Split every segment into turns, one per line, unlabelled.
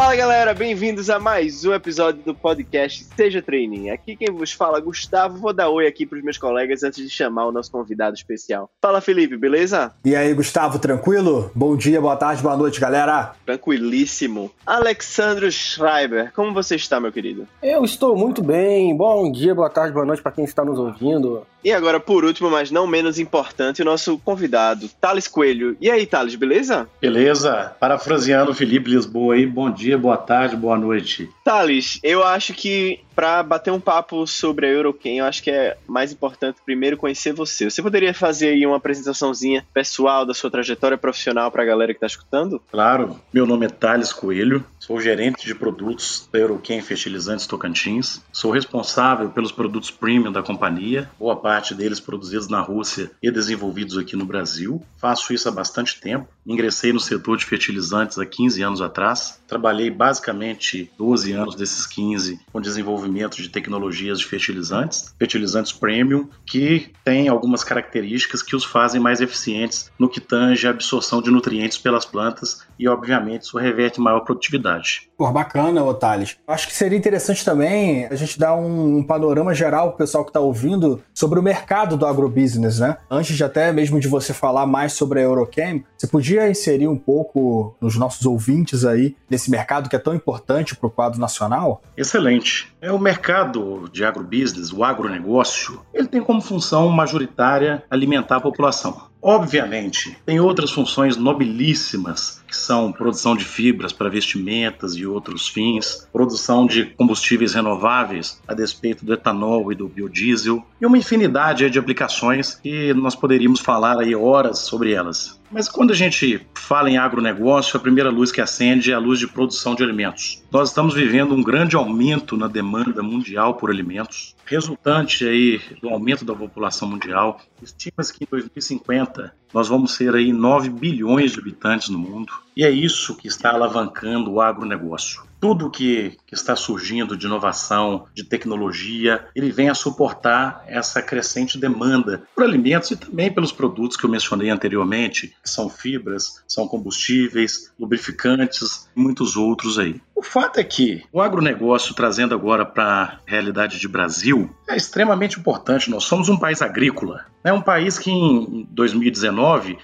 Fala galera, bem-vindos a mais um episódio do podcast Seja Training. Aqui quem vos fala é Gustavo. Vou dar oi aqui para os meus colegas antes de chamar o nosso convidado especial. Fala Felipe, beleza?
E aí, Gustavo, tranquilo? Bom dia, boa tarde, boa noite, galera.
Tranquilíssimo. Alexandro Schreiber, como você está, meu querido?
Eu estou muito bem. Bom dia, boa tarde, boa noite para quem está nos ouvindo.
E agora, por último, mas não menos importante, o nosso convidado, Thales Coelho. E aí, Thales, beleza?
Beleza. Parafraseando o Felipe Lisboa aí, bom dia, boa tarde, boa noite.
Thales, eu acho que para bater um papo sobre a Euroquem, eu acho que é mais importante primeiro conhecer você. Você poderia fazer aí uma apresentaçãozinha pessoal da sua trajetória profissional para a galera que está escutando?
Claro. Meu nome é Thales Coelho, sou gerente de produtos da Euroquem Fertilizantes Tocantins. Sou responsável pelos produtos premium da companhia, boa parte deles produzidos na Rússia e desenvolvidos aqui no Brasil. Faço isso há bastante tempo. Ingressei no setor de fertilizantes há 15 anos atrás. Trabalhei basicamente 12 anos desses 15 com desenvolvimento desenvolvimento de tecnologias de fertilizantes, fertilizantes premium, que têm algumas características que os fazem mais eficientes no que tange a absorção de nutrientes pelas plantas e, obviamente, isso reverte maior produtividade.
Pô, bacana, Otales. Acho que seria interessante também a gente dar um panorama geral para o pessoal que está ouvindo sobre o mercado do agrobusiness, né? Antes de até mesmo de você falar mais sobre a Eurochem, você podia inserir um pouco nos nossos ouvintes aí nesse mercado que é tão importante para o quadro nacional?
Excelente. É o mercado de agrobusiness, o agronegócio, ele tem como função majoritária alimentar a população. Obviamente, tem outras funções nobilíssimas, que são produção de fibras para vestimentas e outros fins, produção de combustíveis renováveis, a despeito do etanol e do biodiesel, e uma infinidade de aplicações que nós poderíamos falar aí horas sobre elas. Mas quando a gente fala em agronegócio, a primeira luz que acende é a luz de produção de alimentos. Nós estamos vivendo um grande aumento na demanda mundial por alimentos, resultante aí do aumento da população mundial. Estima-se que em 2050 Delta. Nós vamos ser aí 9 bilhões de habitantes no mundo. E é isso que está alavancando o agronegócio tudo que, que, está surgindo de inovação, de tecnologia, ele vem a suportar essa crescente demanda por alimentos e também pelos produtos que eu mencionei anteriormente, que são fibras, são combustíveis, lubrificantes e muitos outros aí. O fato é que o agronegócio, trazendo agora para a realidade de Brasil, é extremamente importante. Nós somos um país agrícola. É um país que em 2019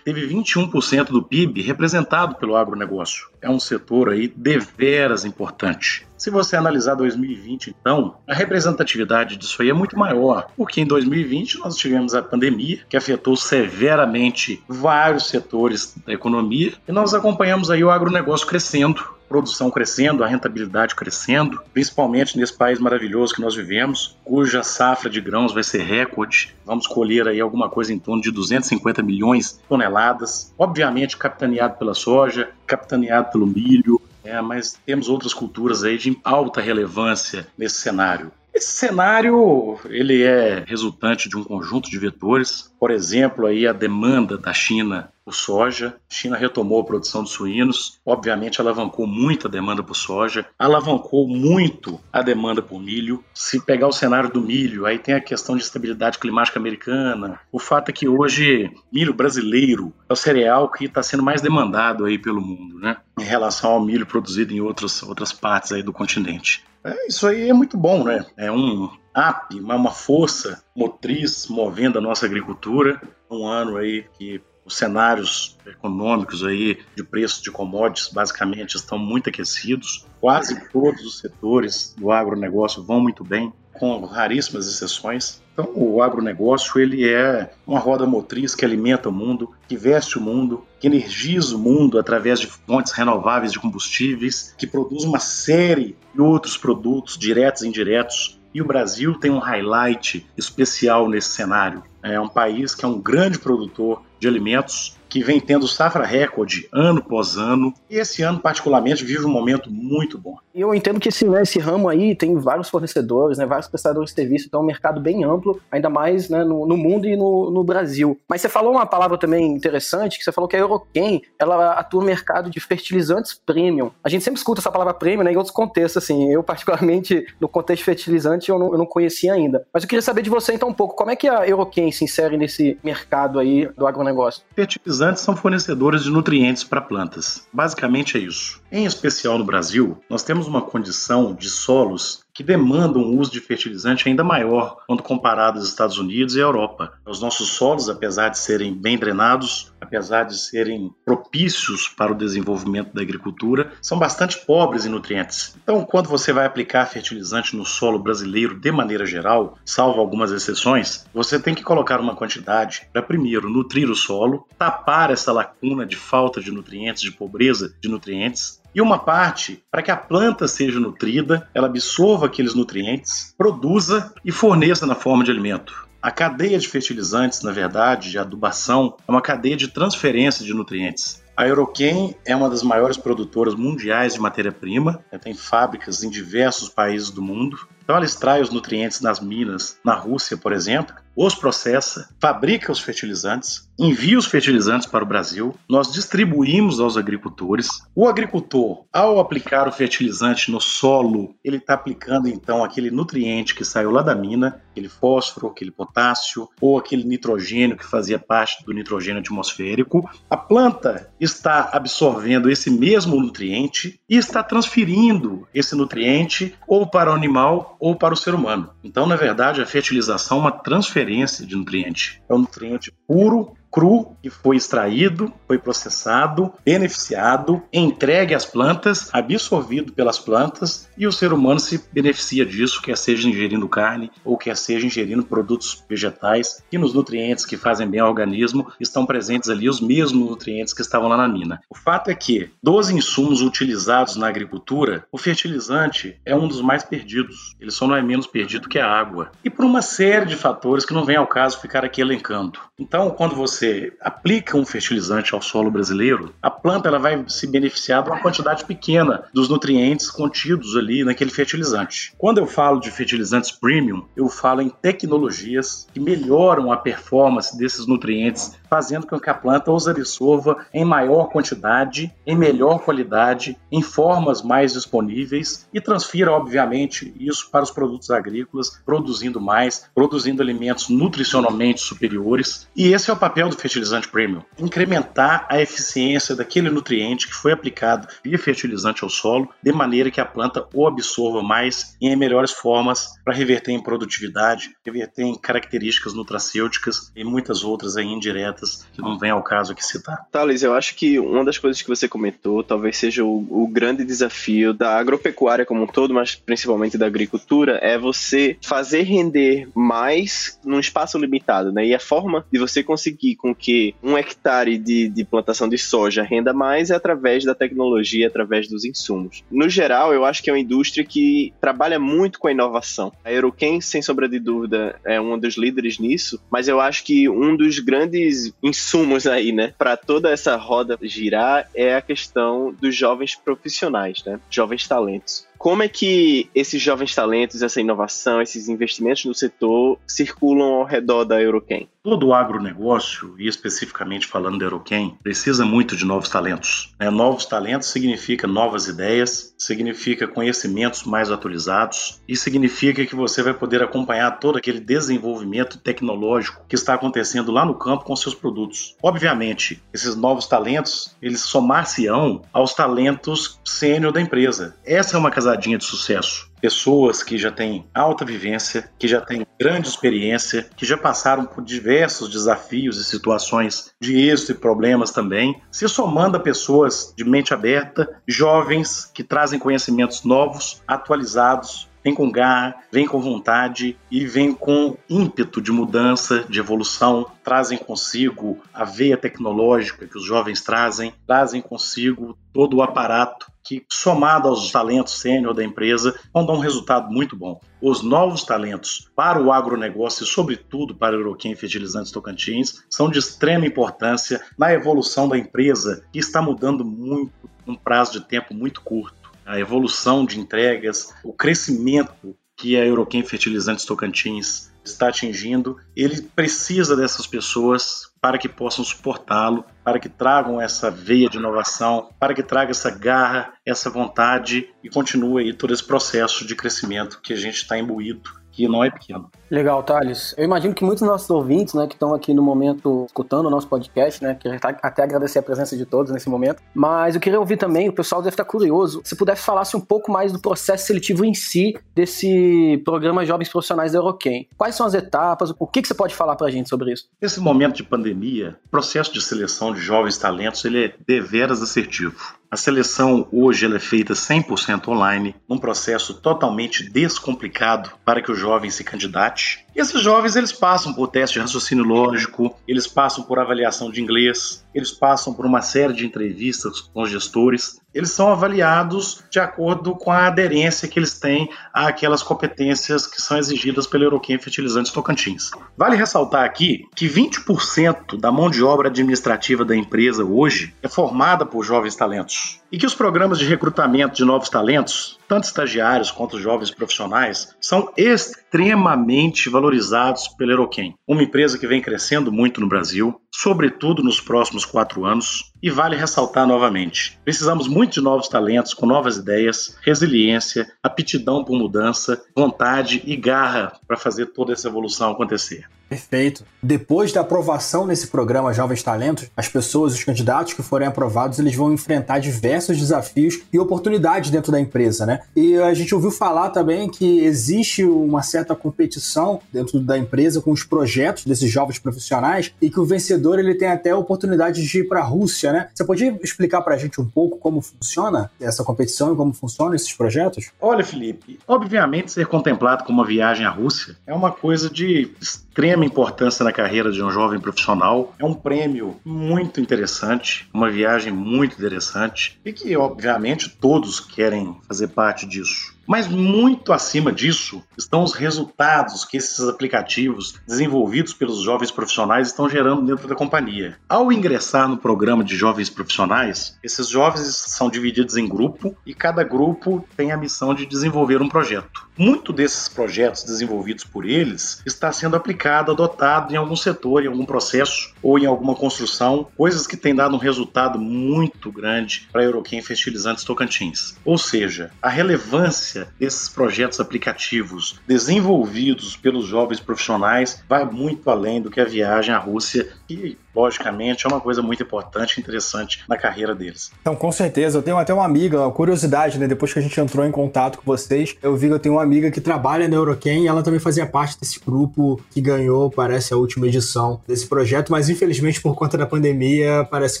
teve 21% do PIB representado pelo agronegócio. É um setor aí deveras importante. Se você analisar 2020, então, a representatividade disso aí é muito maior, porque em 2020 nós tivemos a pandemia, que afetou severamente vários setores da economia, e nós acompanhamos aí o agronegócio crescendo, produção crescendo, a rentabilidade crescendo, principalmente nesse país maravilhoso que nós vivemos, cuja safra de grãos vai ser recorde. Vamos colher aí alguma coisa em torno de 250 milhões de toneladas, obviamente capitaneado pela soja, capitaneado pelo milho, é, mas temos outras culturas aí de alta relevância nesse cenário. Esse cenário ele é resultante de um conjunto de vetores, por exemplo, aí a demanda da China por soja. China retomou a produção de suínos, obviamente alavancou muito a demanda por soja, alavancou muito a demanda por milho. Se pegar o cenário do milho, aí tem a questão de estabilidade climática americana. O fato é que hoje milho brasileiro é o cereal que está sendo mais demandado aí pelo mundo, né? Em relação ao milho produzido em outras, outras partes aí do continente. É, isso aí é muito bom, né? É um app, uma força motriz movendo a nossa agricultura. Um ano aí que os cenários econômicos aí de preço de commodities basicamente estão muito aquecidos. Quase todos os setores do agronegócio vão muito bem, com raríssimas exceções. Então, o agronegócio ele é uma roda motriz que alimenta o mundo, que veste o mundo, que energiza o mundo através de fontes renováveis de combustíveis, que produz uma série de outros produtos diretos e indiretos. E o Brasil tem um highlight especial nesse cenário. É um país que é um grande produtor de alimentos que vem tendo safra recorde ano após ano, e esse ano particularmente vive um momento muito bom.
Eu entendo que esse, né, esse ramo aí tem vários fornecedores, né, vários prestadores de serviço, então é um mercado bem amplo, ainda mais né, no, no, mundo e no, no, Brasil. Mas você falou uma palavra também interessante, que você falou que a Euroquem, ela atua no mercado de fertilizantes premium. A gente sempre escuta essa palavra premium né, em outros contextos, assim, eu particularmente no contexto de fertilizante eu não, eu não conhecia ainda. Mas eu queria saber de você então um pouco, como é que a Euroquem se insere nesse mercado aí do agronegócio?
Fertilizante fertilizantes são fornecedores de nutrientes para plantas. Basicamente é isso. Em especial no Brasil, nós temos uma condição de solos que demandam um uso de fertilizante ainda maior quando comparado aos Estados Unidos e à Europa. Os nossos solos, apesar de serem bem drenados, apesar de serem propícios para o desenvolvimento da agricultura, são bastante pobres em nutrientes. Então, quando você vai aplicar fertilizante no solo brasileiro de maneira geral, salvo algumas exceções, você tem que colocar uma quantidade para primeiro nutrir o solo, tapar essa lacuna de falta de nutrientes, de pobreza de nutrientes, e uma parte para que a planta seja nutrida, ela absorva aqueles nutrientes, produza e forneça na forma de alimento. A cadeia de fertilizantes, na verdade, de adubação, é uma cadeia de transferência de nutrientes. A Euroquem é uma das maiores produtoras mundiais de matéria-prima, tem fábricas em diversos países do mundo. Então ela extrai os nutrientes nas minas, na Rússia, por exemplo, os processa, fabrica os fertilizantes, envia os fertilizantes para o Brasil, nós distribuímos aos agricultores. O agricultor, ao aplicar o fertilizante no solo, ele está aplicando então aquele nutriente que saiu lá da mina, aquele fósforo, aquele potássio ou aquele nitrogênio que fazia parte do nitrogênio atmosférico. A planta está absorvendo esse mesmo nutriente e está transferindo esse nutriente ou para o animal ou para o ser humano. Então, na verdade, a fertilização é uma transferência de nutriente. É um nutriente puro cru que foi extraído, foi processado, beneficiado, entregue às plantas, absorvido pelas plantas e o ser humano se beneficia disso, quer seja ingerindo carne ou quer seja ingerindo produtos vegetais e nos nutrientes que fazem bem ao organismo estão presentes ali os mesmos nutrientes que estavam lá na mina. O fato é que dos insumos utilizados na agricultura, o fertilizante é um dos mais perdidos. Ele só não é menos perdido que a água. E por uma série de fatores que não vem ao caso ficar aqui elencando. Então, quando você você aplica um fertilizante ao solo brasileiro, a planta ela vai se beneficiar de uma quantidade pequena dos nutrientes contidos ali naquele fertilizante. Quando eu falo de fertilizantes premium, eu falo em tecnologias que melhoram a performance desses nutrientes, fazendo com que a planta os absorva em maior quantidade, em melhor qualidade, em formas mais disponíveis e transfira, obviamente, isso para os produtos agrícolas, produzindo mais, produzindo alimentos nutricionalmente superiores. E esse é o papel do fertilizante premium, incrementar a eficiência daquele nutriente que foi aplicado via fertilizante ao solo, de maneira que a planta o absorva mais e em melhores formas para reverter em produtividade, reverter em características nutracêuticas e muitas outras aí indiretas que não vem ao caso aqui citar.
Thales, eu acho que uma das coisas que você comentou talvez seja o, o grande desafio da agropecuária como um todo, mas principalmente da agricultura, é você fazer render mais num espaço limitado, né? E a forma de você conseguir com que um hectare de, de plantação de soja renda mais é através da tecnologia, através dos insumos. No geral, eu acho que é uma indústria que trabalha muito com a inovação. A Euroquem, sem sombra de dúvida, é um dos líderes nisso, mas eu acho que um dos grandes insumos aí, né, para toda essa roda girar é a questão dos jovens profissionais, né, jovens talentos como é que esses jovens talentos, essa inovação, esses investimentos no setor circulam ao redor da Euroquem?
Todo o agronegócio, e especificamente falando da Euroquem, precisa muito de novos talentos. Né? Novos talentos significa novas ideias, significa conhecimentos mais atualizados e significa que você vai poder acompanhar todo aquele desenvolvimento tecnológico que está acontecendo lá no campo com seus produtos. Obviamente, esses novos talentos, eles somar-se-ão aos talentos sênior da empresa. Essa é uma casadinha de sucesso. Pessoas que já têm alta vivência, que já têm grande experiência, que já passaram por diversos desafios e situações de êxito e problemas também, se somando a pessoas de mente aberta, jovens que trazem conhecimentos novos, atualizados, vem com garra, vem com vontade e vem com ímpeto de mudança, de evolução, trazem consigo a veia tecnológica que os jovens trazem, trazem consigo todo o aparato que, somado aos talentos sênior da empresa, vão dar um resultado muito bom. Os novos talentos para o agronegócio e, sobretudo, para a Euroquim Fertilizantes Tocantins, são de extrema importância na evolução da empresa, que está mudando muito num prazo de tempo muito curto. A evolução de entregas, o crescimento que a Euroquim Fertilizantes Tocantins está atingindo, ele precisa dessas pessoas para que possam suportá-lo, para que tragam essa veia de inovação, para que traga essa garra, essa vontade e continue aí todo esse processo de crescimento que a gente está imbuído que não é pequeno.
Legal, Thales. Eu imagino que muitos dos nossos ouvintes, né, que estão aqui no momento escutando o nosso podcast, né, que tá até agradecer a presença de todos nesse momento, mas eu queria ouvir também, o pessoal deve estar curioso, se pudesse falasse um pouco mais do processo seletivo em si desse programa Jovens Profissionais da Euroquem. Quais são as etapas? O que, que você pode falar pra gente sobre isso?
Nesse momento de pandemia, o processo de seleção de jovens talentos ele é deveras assertivo. A seleção hoje é feita 100% online, num processo totalmente descomplicado para que o jovem se candidate. E esses jovens eles passam por teste de raciocínio lógico, eles passam por avaliação de inglês, eles passam por uma série de entrevistas com os gestores. Eles são avaliados de acordo com a aderência que eles têm àquelas competências que são exigidas pelo Euroquem Fertilizantes Tocantins. Vale ressaltar aqui que 20% da mão de obra administrativa da empresa hoje é formada por jovens talentos e que os programas de recrutamento de novos talentos, tanto estagiários quanto jovens profissionais, são extremamente valorizados pela Eroquem, uma empresa que vem crescendo muito no Brasil, sobretudo nos próximos quatro anos. E vale ressaltar novamente: precisamos muito de novos talentos com novas ideias, resiliência, aptidão por mudança, vontade e garra para fazer toda essa evolução acontecer.
Perfeito. Depois da aprovação nesse programa Jovens Talentos, as pessoas, os candidatos que forem aprovados, eles vão enfrentar diversos desafios e oportunidades dentro da empresa, né? E a gente ouviu falar também que existe uma certa competição dentro da empresa com os projetos desses jovens profissionais e que o vencedor ele tem até a oportunidade de ir para a Rússia, né? Você podia explicar para a gente um pouco como funciona essa competição e como funcionam esses projetos?
Olha, Felipe, obviamente ser contemplado como uma viagem à Rússia é uma coisa de extrema importância na carreira de um jovem profissional. É um prêmio muito interessante, uma viagem muito interessante e que, obviamente, todos querem fazer parte disso. Mas muito acima disso estão os resultados que esses aplicativos desenvolvidos pelos jovens profissionais estão gerando dentro da companhia. Ao ingressar no programa de jovens profissionais, esses jovens são divididos em grupo e cada grupo tem a missão de desenvolver um projeto. Muito desses projetos desenvolvidos por eles está sendo aplicado, adotado em algum setor, em algum processo ou em alguma construção, coisas que têm dado um resultado muito grande para a Euroquem Fertilizantes Tocantins. Ou seja, a relevância desses projetos aplicativos desenvolvidos pelos jovens profissionais vai muito além do que a viagem à Rússia, que logicamente, é uma coisa muito importante e interessante na carreira deles.
Então, com certeza. Eu tenho até uma amiga, uma curiosidade, né? Depois que a gente entrou em contato com vocês, eu vi que eu tenho uma amiga que trabalha na Euroquem e ela também fazia parte desse grupo que ganhou, parece, a última edição desse projeto, mas infelizmente por conta da pandemia, parece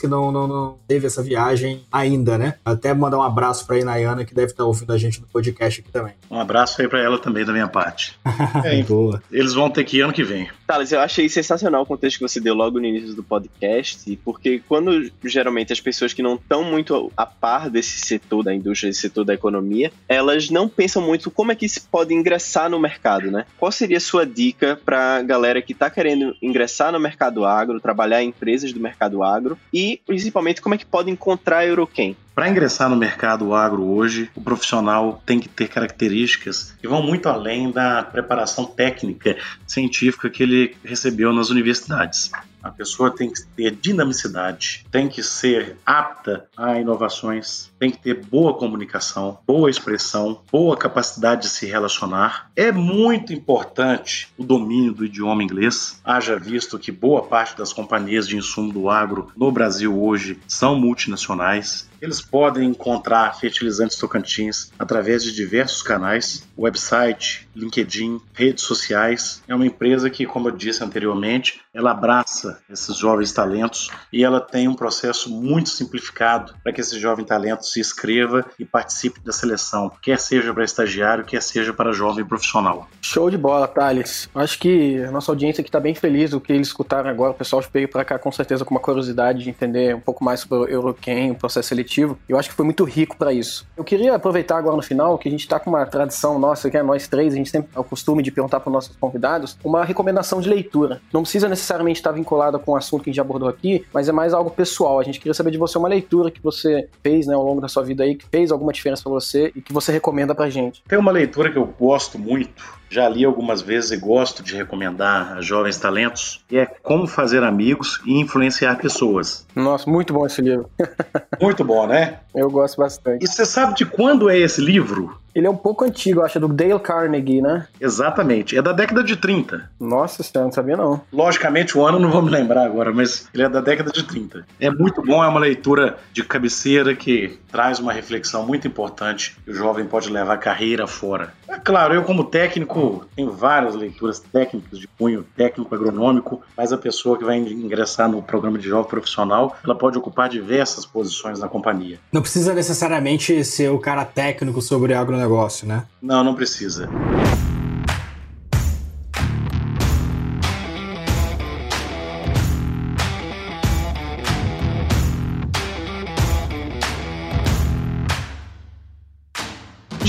que não, não, não teve essa viagem ainda, né? Até mandar um abraço pra Inayana, que deve estar ouvindo a gente no podcast aqui também.
Um abraço aí pra ela também, da minha parte.
é, Boa.
Eles vão ter que ir ano que vem.
Thales, eu achei sensacional o contexto que você deu logo no início do podcast, porque quando geralmente as pessoas que não estão muito a par desse setor da indústria, desse setor da economia, elas não pensam muito como é que se pode ingressar no mercado, né? Qual seria a sua dica para galera que está querendo ingressar no mercado agro, trabalhar em empresas do mercado agro e principalmente como é que pode encontrar a Euroquem?
Para ingressar no mercado agro hoje, o profissional tem que ter características que vão muito além da preparação técnica científica que ele recebeu nas universidades. A pessoa tem que ter dinamicidade, tem que ser apta a inovações, tem que ter boa comunicação, boa expressão, boa capacidade de se relacionar. É muito importante o domínio do idioma inglês, haja visto que boa parte das companhias de insumo do agro no Brasil hoje são multinacionais. Eles podem encontrar fertilizantes Tocantins através de diversos canais, website, LinkedIn, redes sociais. É uma empresa que, como eu disse anteriormente, ela abraça esses jovens talentos e ela tem um processo muito simplificado para que esse jovem talento se inscreva e participe da seleção, quer seja para estagiário, quer seja para jovem profissional.
Show de bola, Thales. Acho que a nossa audiência aqui está bem feliz do que eles escutaram agora. O pessoal veio para cá com certeza com uma curiosidade de entender um pouco mais sobre o Euroquem, o processo seletivo eu acho que foi muito rico para isso. Eu queria aproveitar agora no final que a gente está com uma tradição nossa, que é nós três, a gente sempre tem o costume de perguntar para os nossos convidados uma recomendação de leitura. Não precisa necessariamente estar vinculada com o assunto que a gente abordou aqui, mas é mais algo pessoal. A gente queria saber de você uma leitura que você fez né, ao longo da sua vida aí, que fez alguma diferença para você e que você recomenda pra gente.
Tem uma leitura que eu gosto muito, já li algumas vezes e gosto de recomendar a jovens talentos, que é Como Fazer Amigos e Influenciar Pessoas.
Nossa, muito bom esse livro.
muito bom, né?
Eu gosto bastante.
E você sabe de quando é esse livro?
Ele é um pouco antigo, acho, é do Dale Carnegie, né?
Exatamente. É da década de 30.
Nossa senhora, não sabia não.
Logicamente, o ano não vou me lembrar agora, mas ele é da década de 30. É muito bom, é uma leitura de cabeceira que traz uma reflexão muito importante que o jovem pode levar a carreira fora. É claro, eu como técnico tenho várias leituras técnicas de cunho técnico agronômico, mas a pessoa que vai ingressar no programa de jovem profissional, ela pode ocupar diversas posições na companhia.
Não precisa necessariamente ser o cara técnico sobre agronegócio, né?
Não, não precisa.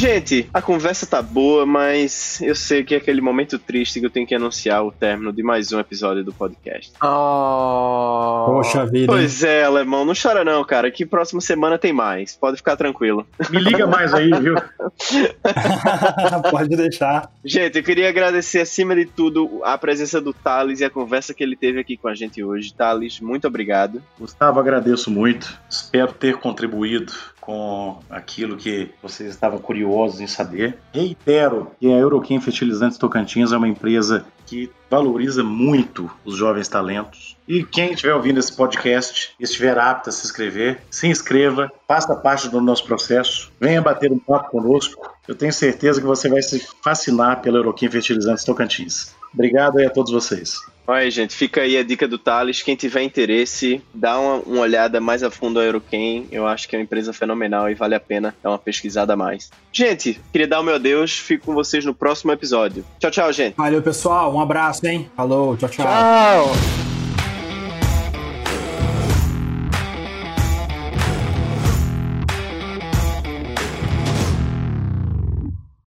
Gente, a conversa tá boa, mas eu sei que é aquele momento triste que eu tenho que anunciar o término de mais um episódio do podcast.
Oh.
Poxa vida.
Pois é, alemão, não chora não, cara, que próxima semana tem mais. Pode ficar tranquilo.
Me liga mais aí, viu?
Pode deixar.
Gente, eu queria agradecer acima de tudo a presença do Thales e a conversa que ele teve aqui com a gente hoje. Thales, muito obrigado.
Gustavo, agradeço muito. Espero ter contribuído com aquilo que vocês estavam curiosos em saber. Reitero que a Euroquim Fertilizantes Tocantins é uma empresa que valoriza muito os jovens talentos. E quem estiver ouvindo esse podcast e estiver apto a se inscrever, se inscreva, faça parte do nosso processo, venha bater um papo conosco. Eu tenho certeza que você vai se fascinar pela Euroquim Fertilizantes Tocantins. Obrigado aí a todos vocês.
Olha, gente, fica aí a dica do Thales. Quem tiver interesse, dá uma, uma olhada mais a fundo a Euroquem. Eu acho que é uma empresa fenomenal e vale a pena dar uma pesquisada a mais. Gente, queria dar o meu adeus. Fico com vocês no próximo episódio. Tchau, tchau, gente.
Valeu, pessoal. Um abraço, hein? Falou, tchau, tchau.
Tchau.